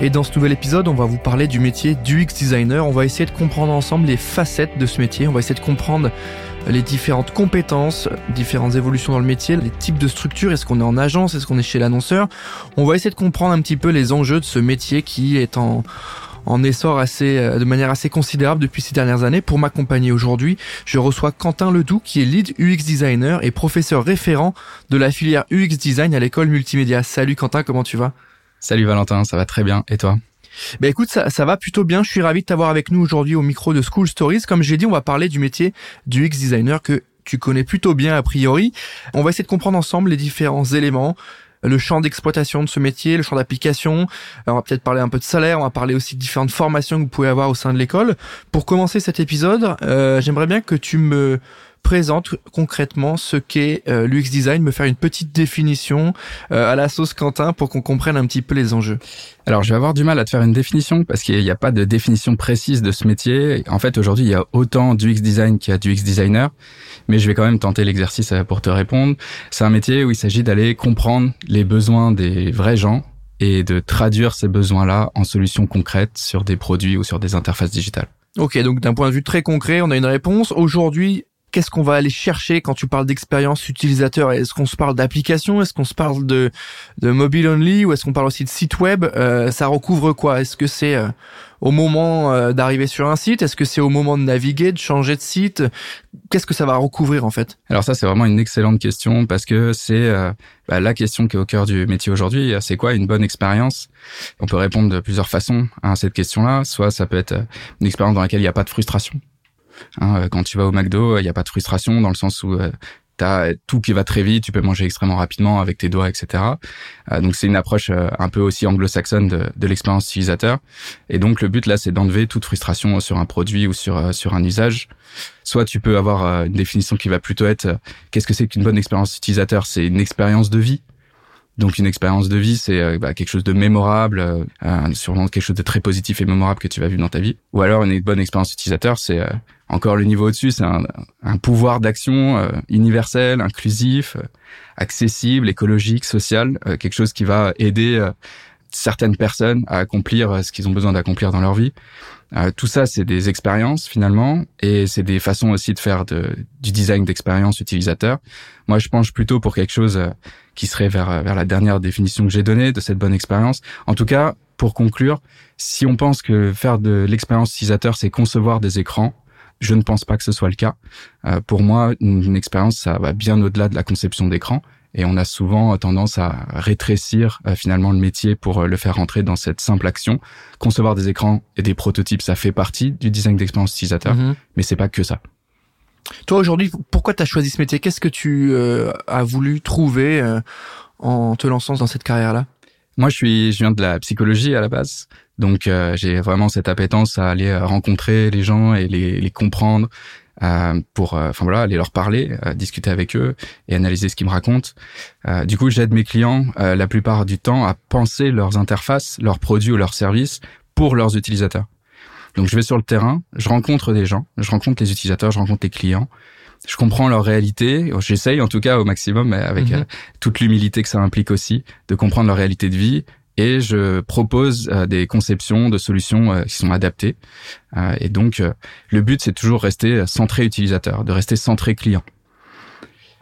Et dans ce nouvel épisode, on va vous parler du métier d'UX designer. On va essayer de comprendre ensemble les facettes de ce métier. On va essayer de comprendre les différentes compétences, différentes évolutions dans le métier, les types de structures. Est-ce qu'on est en agence? Est-ce qu'on est chez l'annonceur? On va essayer de comprendre un petit peu les enjeux de ce métier qui est en, en essor assez, euh, de manière assez considérable depuis ces dernières années. Pour m'accompagner aujourd'hui, je reçois Quentin Ledoux, qui est lead UX designer et professeur référent de la filière UX design à l'école multimédia. Salut Quentin, comment tu vas? Salut Valentin, ça va très bien. Et toi? Ben écoute, ça, ça va plutôt bien. Je suis ravi de t'avoir avec nous aujourd'hui au micro de School Stories. Comme j'ai dit, on va parler du métier du UX designer que tu connais plutôt bien a priori. On va essayer de comprendre ensemble les différents éléments, le champ d'exploitation de ce métier, le champ d'application. On va peut-être parler un peu de salaire, on va parler aussi de différentes formations que vous pouvez avoir au sein de l'école. Pour commencer cet épisode, euh, j'aimerais bien que tu me présente concrètement ce qu'est euh, l'UX design, me faire une petite définition euh, à la sauce Quentin pour qu'on comprenne un petit peu les enjeux. Alors, je vais avoir du mal à te faire une définition parce qu'il n'y a pas de définition précise de ce métier. En fait, aujourd'hui, il y a autant d'UX design qu'il y a d'UX designer, mais je vais quand même tenter l'exercice euh, pour te répondre. C'est un métier où il s'agit d'aller comprendre les besoins des vrais gens et de traduire ces besoins-là en solutions concrètes sur des produits ou sur des interfaces digitales. Ok, donc d'un point de vue très concret, on a une réponse. Aujourd'hui, qu'est-ce qu'on va aller chercher quand tu parles d'expérience utilisateur? Est-ce qu'on se parle d'application? Est-ce qu'on se parle de, de mobile only? Ou est-ce qu'on parle aussi de site web? Euh, Ça recouvre quoi? Est-ce que c'est euh, au moment euh, d'arriver sur un site? Est-ce que c'est au moment de naviguer, de changer de site? Qu'est-ce que ça va recouvrir en fait? Alors ça, c'est vraiment une excellente question parce que c'est bah, la question qui est au cœur du métier aujourd'hui. C'est quoi une bonne expérience? On peut répondre de plusieurs façons à cette question-là. Soit ça peut être une expérience dans laquelle il n'y a pas de frustration Hein, euh, quand tu vas au McDo, il n'y a pas de frustration dans le sens où euh, tu as tout qui va très vite, tu peux manger extrêmement rapidement avec tes doigts, etc. Euh, donc c'est une approche un peu aussi anglo-saxonne de, de l'expérience utilisateur. Et donc le but là, c'est d'enlever toute frustration sur un produit ou sur sur un usage. Soit tu peux avoir une définition qui va plutôt être qu'est-ce que c'est qu'une bonne expérience utilisateur? C'est une expérience de vie. Donc une expérience de vie, c'est bah, quelque chose de mémorable, euh, sûrement quelque chose de très positif et mémorable que tu vas vivre dans ta vie. Ou alors une bonne expérience utilisateur, c'est encore le niveau au-dessus, c'est un, un, pouvoir d'action euh, universel, inclusif, euh, accessible, écologique, social, euh, quelque chose qui va aider certaines personnes à accomplir ce qu'ils ont besoin d'accomplir dans leur vie. tout ça, c'est des expériences finalement, et c'est des façons aussi de faire de, du design d'expérience utilisateur. Moi, je penche plutôt pour quelque chose qui serait vers, vers la dernière définition que j'ai donnée de cette bonne expérience. En tout cas, pour conclure, si on pense que faire de l'expérience utilisateur, c'est concevoir des écrans, je ne pense pas que ce soit le cas. Euh, pour moi, une, expérience, ça va bien au-delà de la conception d'écran. Et on a souvent tendance à rétrécir euh, finalement le métier pour euh, le faire rentrer dans cette simple action. Concevoir des écrans et des prototypes, ça fait partie du design d'expérience utilisateur, mm-hmm. mais c'est pas que ça. Toi aujourd'hui, pourquoi tu as choisi ce métier? Qu'est-ce que tu as voulu trouver en te lançant dans cette carrière-là? Moi, je suis, je viens de la psychologie à la base. Donc euh, j'ai vraiment cette appétence à aller euh, rencontrer les gens et les, les comprendre euh, pour, euh, enfin voilà, aller leur parler, discuter avec eux et analyser ce qu'ils me racontent. du coup, j'aide mes clients la plupart du temps à penser leurs interfaces, leurs produits ou leurs services pour leurs utilisateurs. Donc je vais sur le terrain, je rencontre des gens, je rencontre les utilisateurs, je rencontre les clients, je comprends leur réalité. J'essaye en tout cas au maximum, mais avec mhm. toute l'humilité que ça implique aussi, de comprendre leur réalité de vie et je propose euh, des conceptions de solutions euh, qui sont adaptées. Euh, et donc, le but, c'est toujours rester centré utilisateur, de rester centré client.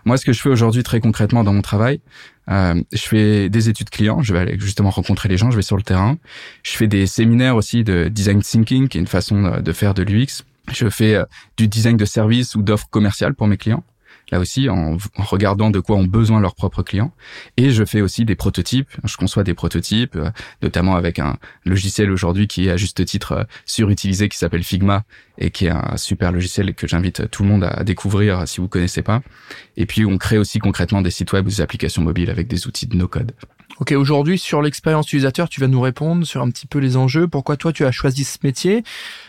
Moi, ce que je fais aujourd'hui très concrètement dans mon travail, je fais des études clients, je vais aller justement rencontrer les gens, je vais sur le terrain. Je fais des séminaires aussi de design thinking, qui est une façon de faire de l'UX. Je fais du design de service ou d'offres commerciales pour mes clients là aussi en, regardant de quoi ont besoin leurs propres clients. Et je fais aussi des prototypes. Je conçois des prototypes, euh, notamment avec un logiciel aujourd'hui qui est à juste titre euh, surutilisé, qui s'appelle Figma et qui est un super logiciel que j'invite tout le monde à découvrir si vous connaissez pas. Et puis on crée aussi concrètement des sites web ou des applications mobiles avec des outils de no-code. Ok, aujourd'hui sur l'expérience utilisateur, tu vas nous répondre sur un petit peu les enjeux. Pourquoi toi tu as choisi ce métier?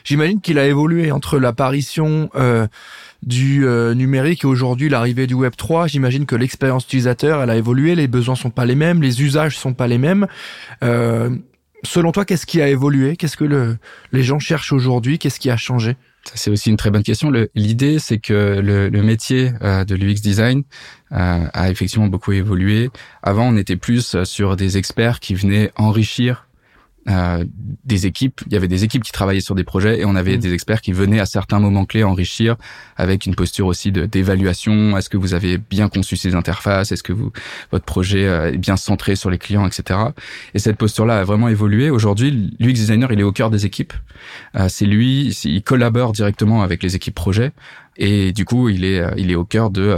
J'imagine qu'il a évolué entre l'apparition euh, du euh, numérique et aujourd'hui l'arrivée du Web 3. J'imagine que l'expérience utilisateur, elle a évolué. Les besoins sont pas les mêmes, les usages sont pas les mêmes. Euh, selon toi, qu'est-ce qui a évolué? Qu'est-ce que le, les gens cherchent aujourd'hui? Qu'est-ce qui a changé? C'est aussi une très bonne question. L'idée, c'est que le, métier euh, de l'UX design euh, a effectivement beaucoup évolué. Avant, on était plus sur des experts qui venaient enrichir euh, des équipes. Il y avait des équipes qui travaillaient sur des projets et on avait mmh. des experts qui venaient à certains moments clés enrichir avec une posture aussi d'évaluation. Est-ce que vous avez bien conçu ces interfaces? Est-ce que vous, votre projet euh, est bien centré sur les clients, etc. Et cette posture-là a vraiment évolué. Aujourd'hui, l'UX designer, il est au cœur des équipes. Euh, c'est lui, il collabore directement avec les équipes projets et du coup il est il est au cœur de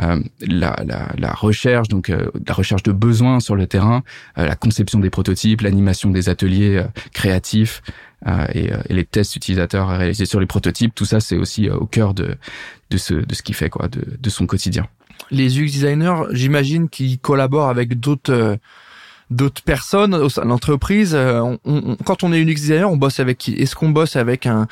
euh, la, la, la, recherche donc euh, la recherche de besoins sur le terrain euh, la conception des prototypes l'animation des ateliers créatifs et, et, les tests utilisateurs réalisés sur les prototypes. Tout ça c'est aussi au cœur de de ce de ce qu'il fait quoi de, de son quotidien. Les UX designers j'imagine qu'ils collaborent avec d'autres d'autres personnes au sein de l'entreprise. On, on, quand on est UX designer, on bosse avec qui? Est-ce qu'on bosse avec un,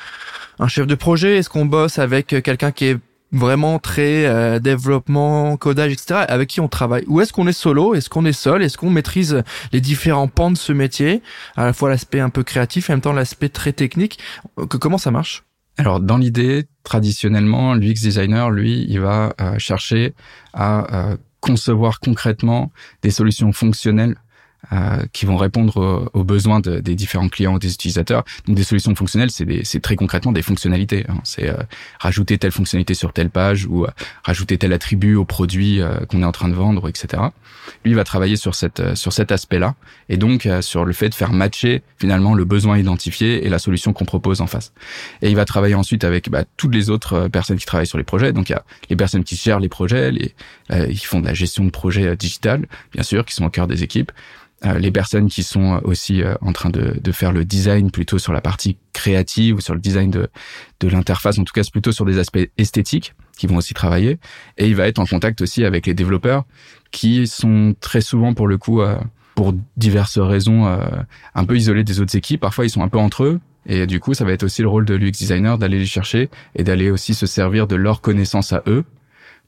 un chef de projet? Est-ce qu'on bosse avec quelqu'un qui est vraiment très euh, développement, codage, etc. Avec qui on travaille? Ou est-ce qu'on est solo? Est-ce qu'on est seul? Est-ce qu'on maîtrise les différents pans de ce métier? À la fois l'aspect un peu créatif et en même temps l'aspect très technique. Que, comment ça marche? Alors dans l'idée, traditionnellement, l'UX designer, lui, il va euh, chercher à euh, concevoir concrètement des solutions fonctionnelles euh, qui vont répondre aux, besoins de, des différents clients ou des utilisateurs. Donc des solutions fonctionnelles, c'est très concrètement des fonctionnalités. Hein. C'est euh, rajouter telle fonctionnalité sur telle page ou euh, rajouter tel attribut au produit qu'on est en train de vendre, etc. Lui il va travailler sur cette sur cet aspect-là et donc sur le fait de faire matcher finalement le besoin identifié et la solution qu'on propose en face. Et il va travailler ensuite avec bah, toutes les autres personnes qui travaillent sur les projets. Donc il y a les personnes qui gèrent les projets, les qui font de la gestion de projets digital, bien sûr, qui sont au cœur des équipes euh, les personnes qui sont aussi euh, en train de, de, faire le design plutôt sur la partie créative ou sur le design de, de l'interface, en tout cas plutôt sur des aspects esthétiques qui vont aussi travailler. Et il va être en contact aussi avec les développeurs qui sont très souvent pour le coup, euh, pour diverses raisons, un peu isolés des autres équipes. Parfois ils sont un peu entre eux. Et du coup, ça va être aussi le rôle de l'UX designer d'aller les chercher et d'aller aussi se servir de leurs connaissances à eux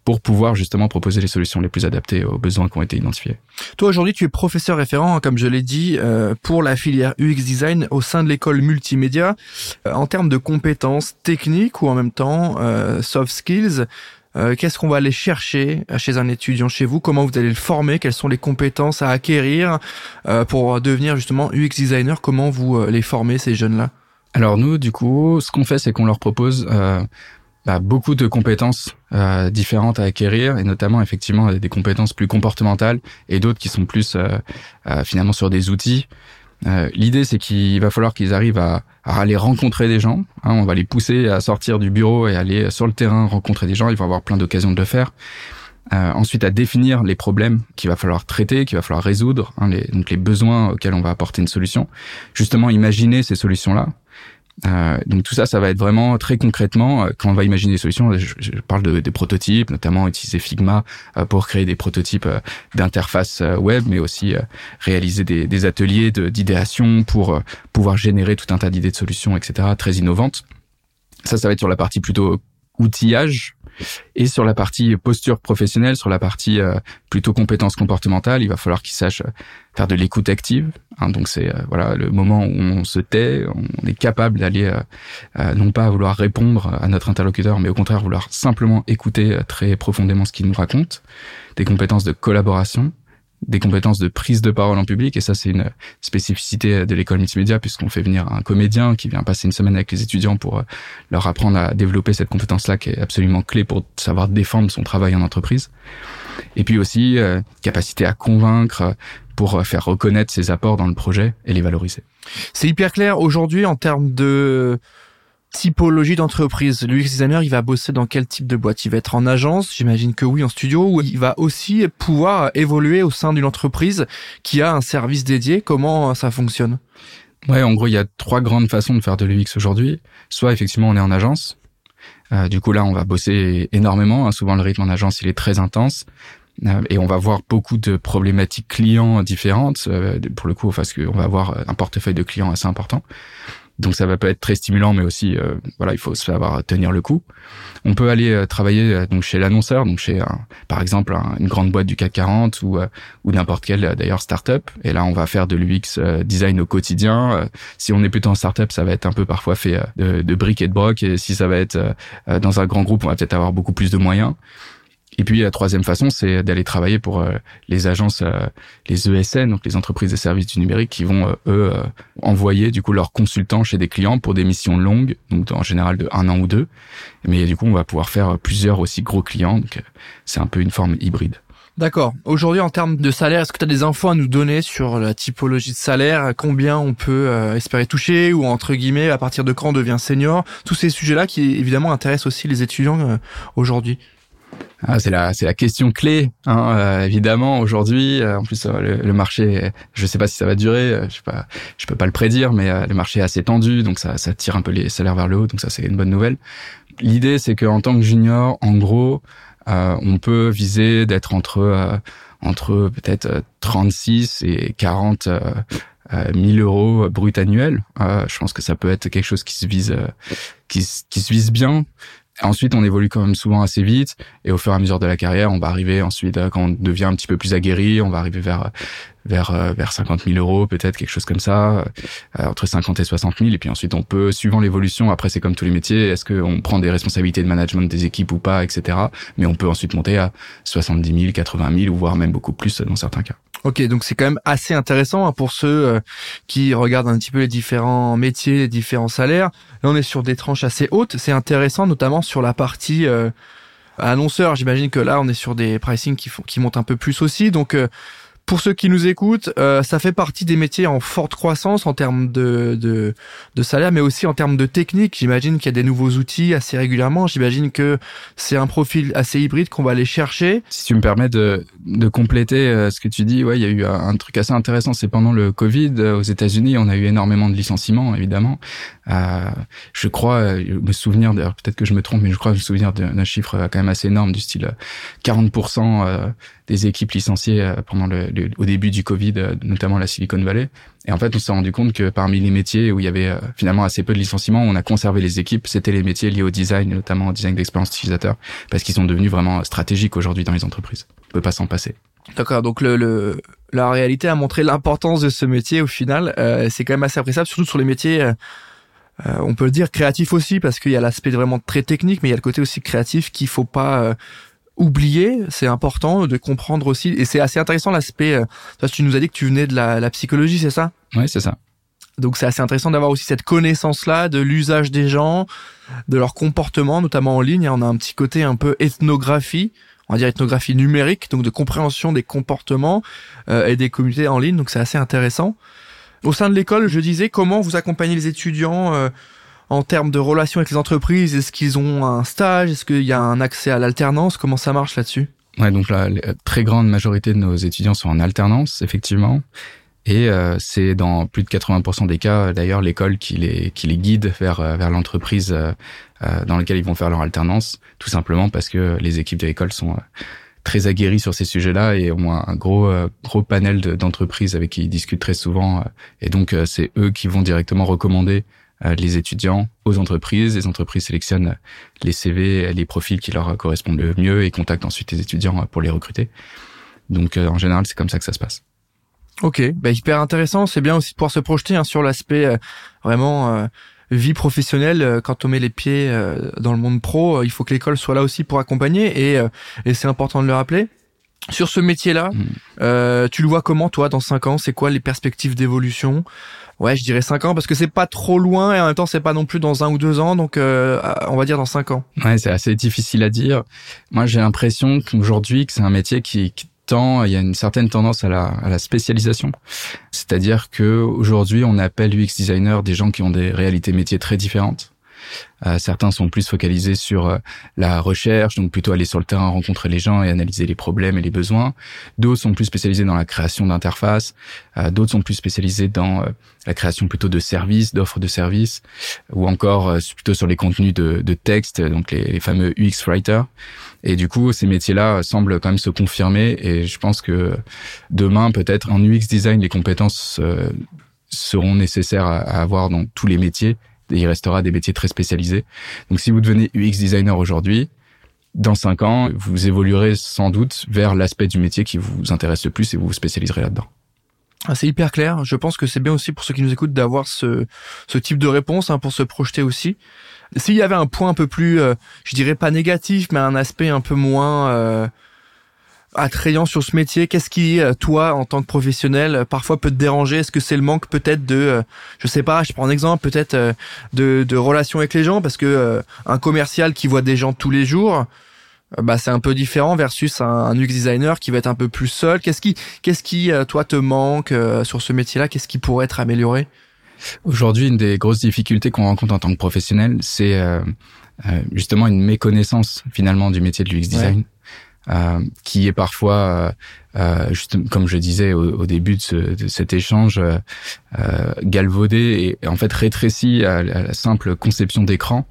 pour pouvoir justement proposer les solutions les plus adaptées aux besoins qui ont été identifiés. Toi aujourd'hui tu es professeur référent, hein, comme je l'ai dit, euh, pour la filière UX Design au sein de l'école multimédia. Euh, en termes de compétences techniques ou en même temps euh, soft skills, qu'est-ce qu'on va aller chercher chez un étudiant chez vous? Comment vous allez le former? Quelles sont les compétences à acquérir pour devenir justement UX designer? Comment vous les formez ces jeunes-là? Alors nous, du coup, ce qu'on fait, c'est qu'on leur propose bah, beaucoup de compétences euh, différentes à acquérir et notamment effectivement des compétences plus comportementales et d'autres qui sont plus euh, euh, finalement sur des outils. L'idée c'est qu'il va falloir qu'ils arrivent à, à, aller rencontrer des gens. Hein, on va les pousser à sortir du bureau et aller sur le terrain rencontrer des gens. Ils vont avoir plein d'occasions de le faire. ensuite, à définir les problèmes qu'il va falloir traiter, qu'il va falloir résoudre, hein, les, donc les besoins auxquels on va apporter une solution. Justement, imaginer ces solutions-là, euh, donc tout ça, ça va être vraiment très concrètement euh, quand on va imaginer des solutions. Je, parle de, des prototypes, notamment utiliser Figma euh, pour créer des prototypes d'interface web, mais aussi réaliser des, des ateliers d'idéation pour pouvoir générer tout un tas d'idées de solutions, etc. Très innovantes. Ça, ça va être sur la partie plutôt outillage et sur la partie posture professionnelle, sur la partie euh, plutôt compétences comportementales, il va falloir qu'ils sachent euh, faire de l'écoute active. Hein, donc c'est euh, voilà le moment où on se tait, on est capable d'aller non pas vouloir répondre à notre interlocuteur, mais au contraire vouloir simplement écouter très profondément ce qu'il nous raconte. Des compétences de collaboration, des compétences de prise de parole en public et ça c'est une spécificité de l'école multimédia puisqu'on fait venir un comédien qui vient passer une semaine avec les étudiants pour euh, leur apprendre à développer cette compétence là qui est absolument clé pour savoir défendre son travail en entreprise et puis aussi euh, capacité à convaincre pour euh, faire reconnaître ses apports dans le projet et les valoriser. C'est hyper clair aujourd'hui en termes de typologie d'entreprise L'UX designer, il va bosser dans quel type de boîte? Il va être en agence, j'imagine que oui, en studio, ou il va aussi pouvoir évoluer au sein d'une entreprise qui a un service dédié? Comment ça fonctionne? Ouais, en gros, il y a trois grandes façons de faire de l'UX aujourd'hui. Soit effectivement, on est en agence. Euh, du coup, là, on va bosser énormément. Hein. Souvent, le rythme en agence, il est très intense. et on va voir beaucoup de problématiques clients différentes. pour le coup, parce qu'on va avoir un portefeuille de clients assez important. Donc ça va pas être très stimulant, mais aussi euh, voilà, il faut savoir tenir le coup. On peut aller euh, travailler euh, donc chez l'annonceur, donc chez par exemple une grande boîte du CAC 40 ou ou n'importe quelle d'ailleurs startup. Et là, on va faire de l'UX design au quotidien. si on est plutôt en startup, ça va être un peu parfois fait de, de briques et de broc. Et si ça va être dans un grand groupe, on va peut-être avoir beaucoup plus de moyens. Et puis la troisième façon, c'est d'aller travailler pour euh, les agences, euh, les ESN, donc les entreprises de services du numérique, qui vont euh, eux envoyer du coup leurs consultants chez des clients pour des missions longues, donc en général de un an ou deux. Mais du coup, on va pouvoir faire plusieurs aussi gros clients. Donc c'est un peu une forme hybride. D'accord. Aujourd'hui, en termes de salaire, est-ce que tu as des infos à nous donner sur la typologie de salaire Combien on peut espérer toucher ou entre guillemets, à partir de quand on devient senior? Tous ces sujets-là qui évidemment intéressent aussi les étudiants aujourd'hui. Ah, c'est la c'est la question clé hein, euh, évidemment aujourd'hui euh, en plus euh, le, marché je sais pas si ça va durer je sais pas je peux pas le prédire mais le marché est assez tendu donc ça ça tire un peu les salaires vers le haut donc ça c'est une bonne nouvelle l'idée c'est que en tant que junior en gros on peut viser d'être entre entre peut-être 36 et 40 1000 euros brut annuel. je pense que ça peut être quelque chose qui se vise, qui, qui se vise bien. Ensuite, on évolue quand même souvent assez vite et au fur et à mesure de la carrière, on va arriver ensuite euh, quand on devient un petit peu plus aguerri, on va arriver vers vers euh, vers 50 000 euros peut-être quelque chose comme ça, euh, entre 50 et 60 000 et puis ensuite on peut suivant l'évolution. Après, c'est comme tous les métiers, est-ce qu'on prend des responsabilités de management des équipes ou pas, etc. Mais on peut ensuite monter à 70 000, 80 000 ou voire même beaucoup plus dans certains cas. Ok, donc c'est quand même assez intéressant hein, pour ceux euh, qui regardent un petit peu les différents métiers, les différents salaires. Là, on est sur des tranches assez hautes. C'est intéressant, notamment sur la partie annonceur. J'imagine que là, on est sur des pricing qui, font, qui montent un peu plus aussi. Donc, pour ceux qui nous écoutent, euh, ça fait partie des métiers en forte croissance en termes de, de, de salaire, mais aussi en termes de technique. J'imagine qu'il y a des nouveaux outils assez régulièrement. J'imagine que c'est un profil assez hybride qu'on va aller chercher. Si tu me permets de, de compléter euh, ce que tu dis, ouais, il y a eu un truc assez intéressant. C'est pendant le Covid euh, aux États-Unis, on a eu énormément de licenciements, évidemment. Euh, je crois me souvenir, d'ailleurs peut-être que je me trompe, mais je crois me souvenir d'un chiffre quand même assez énorme du style 40% des équipes licenciées euh, pendant le, au début du Covid, euh, notamment la Silicon Valley. Et en fait, on s'est rendu compte que parmi les métiers où il y avait euh, finalement assez peu de licenciements, on a conservé les équipes. C'était les métiers liés au design, notamment au design d'expérience utilisateur, parce qu'ils sont devenus vraiment stratégiques aujourd'hui dans les entreprises. On peut pas s'en passer. D'accord. Donc le, le, la réalité a montré l'importance de ce métier au final. Euh, c'est quand même assez appréciable, surtout sur les métiers. Euh, on peut le dire créatif aussi parce qu'il y a l'aspect vraiment très technique, mais il y a le côté aussi créatif qu'il faut pas oublier, c'est important de comprendre aussi, et c'est assez intéressant l'aspect, euh, tu nous as dit que tu venais de la, psychologie, c'est ça? Oui, c'est ça. Donc c'est assez intéressant d'avoir aussi cette connaissance-là de l'usage des gens, de leur comportement, notamment en ligne. On a un petit côté un peu ethnographie, on va dire ethnographie numérique, donc de compréhension des comportements euh, et des communautés en ligne. Donc c'est assez intéressant. Au sein de l'école, je disais comment vous accompagnez les étudiants euh, en termes de relations avec les entreprises Est-ce qu'ils ont un stage Est-ce qu'il y a un accès à l'alternance Comment ça marche là-dessus? Ouais, donc la, très grande majorité de nos étudiants sont en alternance, effectivement. Et euh, c'est dans plus de 80% des cas, d'ailleurs, l'école qui les, qui les guide vers, euh, vers l'entreprise euh, dans laquelle ils vont faire leur alternance, tout simplement parce que les équipes de l'école sont très aguerries sur ces sujets-là et ont un gros, gros panel d'entreprises avec qui ils discutent très souvent. et donc, c'est eux qui vont directement recommander euh, les étudiants aux entreprises. Les entreprises sélectionnent les CV, les profils qui leur correspondent le mieux et contactent ensuite les étudiants pour les recruter. Donc euh, en général, c'est comme ça que ça se passe. Ok, bah, hyper intéressant. C'est bien aussi de pouvoir se projeter hein, sur l'aspect euh, vraiment vie professionnelle. Quand on met les pieds dans le monde pro, il faut que l'école soit là aussi pour accompagner et, et c'est important de le rappeler. Sur ce métier-là, mmh. tu le vois comment toi dans cinq ans? C'est quoi les perspectives d'évolution? Ouais, je dirais 5 ans parce que c'est pas trop loin et en même temps c'est pas non plus dans un ou deux ans, donc euh, on va dire dans 5 ans. Ouais, c'est assez difficile à dire. Moi, j'ai l'impression qu'aujourd'hui que c'est un métier qui, tend, il y a une certaine tendance à la, à la spécialisation. C'est-à-dire que aujourd'hui, on appelle UX designer des gens qui ont des réalités métiers très différentes. Certains sont plus focalisés sur la recherche, donc plutôt aller sur le terrain, rencontrer les gens et analyser les problèmes et les besoins. D'autres sont plus spécialisés dans la création d'interfaces. D'autres sont plus spécialisés dans la création plutôt de services, d'offres de services, ou encore plutôt sur les contenus de, de texte, donc les, les fameux UX writers. Et du coup, ces métiers-là semblent quand même se confirmer. Et je pense que demain, peut-être en UX design, les compétences euh, seront nécessaires à, avoir dans tous les métiers. Il restera des métiers très spécialisés. Donc, si vous devenez UX designer aujourd'hui, dans cinq ans, vous évoluerez sans doute vers l'aspect du métier qui vous intéresse le plus et vous vous spécialiserez là-dedans. Ah, c'est hyper clair. Je pense que c'est bien aussi pour ceux qui nous écoutent d'avoir ce, ce type de réponse hein, pour se projeter aussi. S'il y avait un point un peu plus, euh, je dirais pas négatif, mais un aspect un peu moins euh, attrayant sur ce métier, qu'est-ce qui, euh, toi, en tant que professionnel, parfois peut te déranger? Est-ce que c'est le manque peut-être de, je sais pas, je prends un exemple, peut-être de, de relations avec les gens, parce que un commercial qui voit des gens tous les jours, bah c'est un peu différent versus un, un, UX designer qui va être un peu plus seul. Qu'est-ce qui, qu'est-ce qui, toi, te manque sur ce métier-là? Qu'est-ce qui pourrait être amélioré? Aujourd'hui, une des grosses difficultés qu'on rencontre en tant que professionnel, c'est euh, euh justement une méconnaissance finalement du métier de l'UX design. Euh, qui est parfois, euh, juste, comme je disais au, début de, ce, de, cet échange, euh, galvaudé et en fait rétréci à, la simple conception d'écran.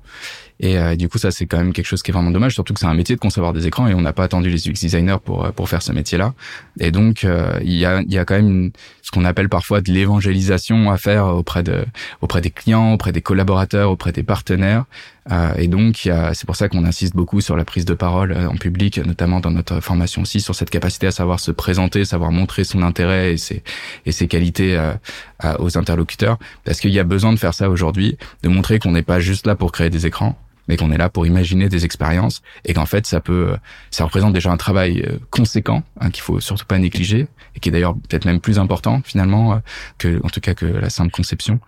Et du coup, ça c'est quand même quelque chose qui est vraiment dommage, surtout que c'est un métier de concevoir des écrans et on n'a pas attendu les UX designers pour pour faire ce métier-là. Et donc, il y a il y a quand même une, ce qu'on appelle parfois de l'évangélisation à faire auprès de auprès des clients, auprès des collaborateurs, auprès des partenaires. Euh, et donc c'est pour ça qu'on insiste beaucoup sur la prise de parole euh, en public, notamment dans notre formation aussi, sur cette capacité à savoir se présenter, savoir montrer son intérêt et ses et ses qualités euh, aux interlocuteurs, parce qu'il y a besoin de faire ça aujourd'hui, de montrer qu'on n'est pas juste là pour créer des écrans, mais qu'on est là pour imaginer des expériences et qu'en fait ça peut, ça représente déjà un travail euh, conséquent hein, qu'il faut surtout pas négliger et qui est d'ailleurs peut-être même plus important finalement euh, que, en tout cas que la simple conception.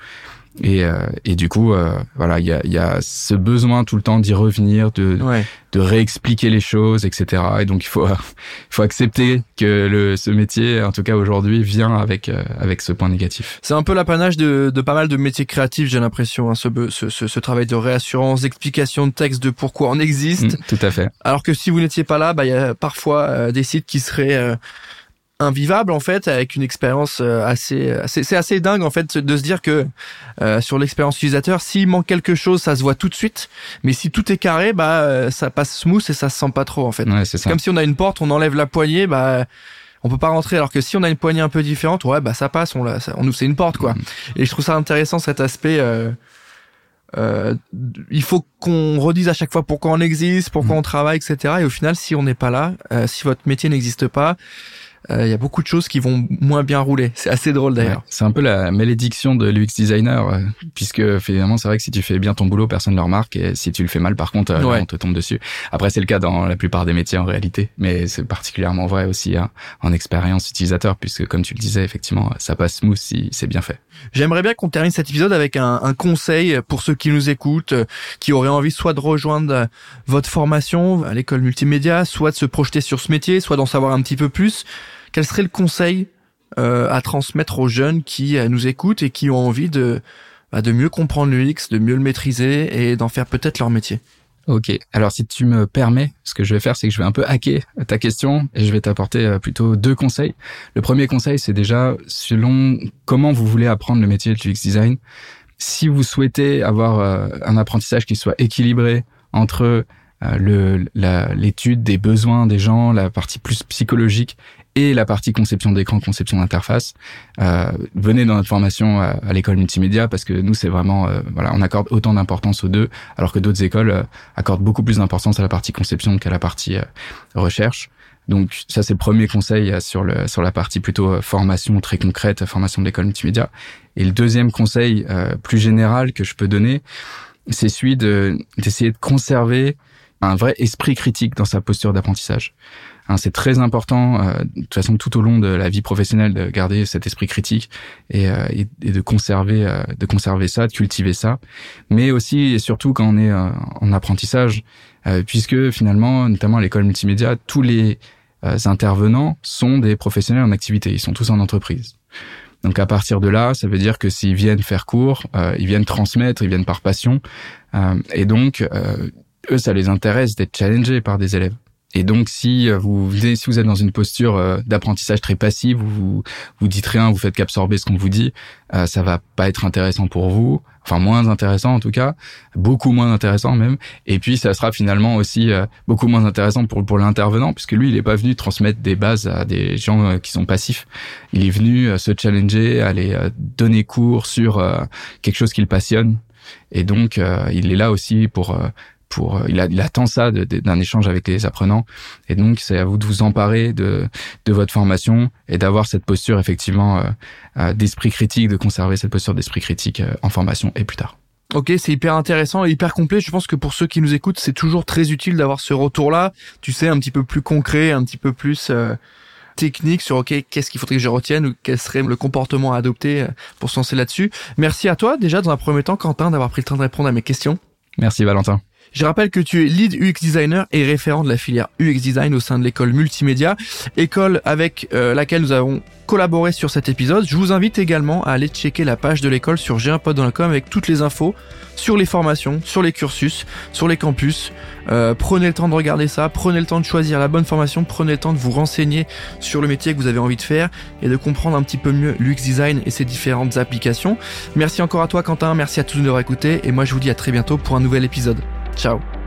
Et, euh, et du coup, euh, voilà, il y a, y a ce besoin tout le temps d'y revenir, de, de réexpliquer les choses, etc. Et donc il faut, il faut accepter que le, ce métier, en tout cas aujourd'hui, vient avec euh, avec ce point négatif. C'est un peu l'apanage de, de pas mal de métiers créatifs, j'ai l'impression, hein, ce, ce, ce, ce, travail de réassurance, d'explication de texte, de pourquoi on existe. Mm, tout à fait. Alors que si vous n'étiez pas là, bah il y a parfois des sites qui seraient invivable en fait avec une expérience euh, assez c'est assez dingue en fait de se dire que euh, sur l'expérience utilisateur s'il manque quelque chose ça se voit tout de suite mais si tout est carré bah euh, ça passe smooth et ça se sent pas trop en fait c'est comme si on a une porte on enlève la poignée bah on peut pas rentrer alors que si on a une poignée un peu différente ouais bah ça passe on, la, on nous c'est une porte quoi mm. et je trouve ça intéressant cet aspect euh, il faut qu'on redise à chaque fois pourquoi on existe, pourquoi mm. on travaille, etc. Et au final, si on n'est pas là, si votre métier n'existe pas, il euh, y a beaucoup de choses qui vont moins bien rouler. C'est assez drôle d'ailleurs. c'est un peu la malédiction de l'UX designer, euh, puisque finalement c'est vrai que si tu fais bien ton boulot, personne ne le remarque, et si tu le fais mal, par contre, euh, on te tombe dessus. Après, c'est le cas dans la plupart des métiers en réalité, mais c'est particulièrement vrai aussi hein, en expérience utilisateur, puisque comme tu le disais, effectivement, ça passe smooth si c'est bien fait. J'aimerais bien qu'on termine cet épisode avec un, un, conseil pour ceux qui nous écoutent, qui auraient envie soit de rejoindre votre formation à l'école multimédia, soit de se projeter sur ce métier, soit d'en savoir un petit peu plus. Quel serait le conseil euh, à transmettre aux jeunes qui euh, nous écoutent et qui ont envie de, bah, de mieux comprendre l'UX, de mieux le maîtriser et d'en faire peut-être leur métier? Ok, alors si tu me permets, ce que je vais faire, c'est que je vais un peu hacker ta question et je vais t'apporter euh, plutôt deux conseils. Le premier conseil, c'est déjà selon comment vous voulez apprendre le métier de l'UX design. Si vous souhaitez avoir un apprentissage qui soit équilibré entre l'étude des besoins des gens, la partie plus psychologique et la partie conception d'écran, conception d'interface. Euh, venez dans notre formation à, l'école multimédia parce que nous c'est vraiment euh, voilà on accorde autant d'importance aux deux alors que d'autres écoles euh, accordent beaucoup plus d'importance à la partie conception qu'à la partie euh, recherche. Donc ça c'est le premier conseil sur le sur la partie plutôt formation très concrète, formation de l'école multimédia. Et le deuxième conseil plus général que je peux donner, c'est celui de d'essayer de conserver un vrai esprit critique dans sa posture d'apprentissage. Hein, c'est très important, euh, de toute façon, tout au long de la vie professionnelle, de garder cet esprit critique et, euh, et, de conserver, euh, de conserver ça, de cultiver ça. Mais aussi et surtout quand on est en apprentissage, puisque finalement, notamment à l'école multimédia, tous les intervenants sont des professionnels en activité. Ils sont tous en entreprise. Donc à partir de là, ça veut dire que s'ils viennent faire cours, euh, ils viennent transmettre, ils viennent par passion, euh, et donc eux, ça les intéresse d'être challengés par des élèves. Et donc, si vous si vous êtes dans une posture d'apprentissage très passive, vous vous dites rien, vous faites qu'absorber ce qu'on vous dit, ça va pas être intéressant pour vous enfin moins intéressant en tout cas, beaucoup moins intéressant même. Et puis ça sera finalement aussi euh, beaucoup moins intéressant pour pour l'intervenant puisque lui il est pas venu transmettre des bases à des gens euh, qui sont passifs. Il est venu euh, se challenger, aller donner cours sur quelque chose qu'il passionne. Et donc il est là aussi pour pour il, a, il attend ça d'un échange avec les apprenants et donc c'est à vous de vous emparer de de votre formation et d'avoir cette posture effectivement euh, d'esprit critique de conserver cette posture d'esprit critique euh, en formation et plus tard. Ok, c'est hyper intéressant et hyper complet. Je pense que pour ceux qui nous écoutent, c'est toujours très utile d'avoir ce retour-là. Tu sais, un petit peu plus concret, un petit peu plus euh, technique sur ok, qu'est-ce qu'il faudrait que je retienne ou quel serait le comportement à adopter pour se lancer là-dessus. Merci à toi déjà dans un premier temps, Quentin, d'avoir pris le temps de répondre à mes questions. Merci Valentin. Je rappelle que tu es lead UX designer et référent de la filière UX design au sein de l'école multimédia, école avec euh, laquelle nous avons collaboré sur cet épisode. Je vous invite également à aller checker la page de l'école sur com avec toutes les infos sur les formations, sur les cursus, sur les campus. Euh, prenez le temps de regarder ça, prenez le temps de choisir la bonne formation, prenez le temps de vous renseigner sur le métier que vous avez envie de faire et de comprendre un petit peu mieux l'UX design et ses différentes applications. Merci encore à toi Quentin, merci à tous de nous avoir écoutés et moi je vous dis à très bientôt pour un nouvel épisode. Ciao.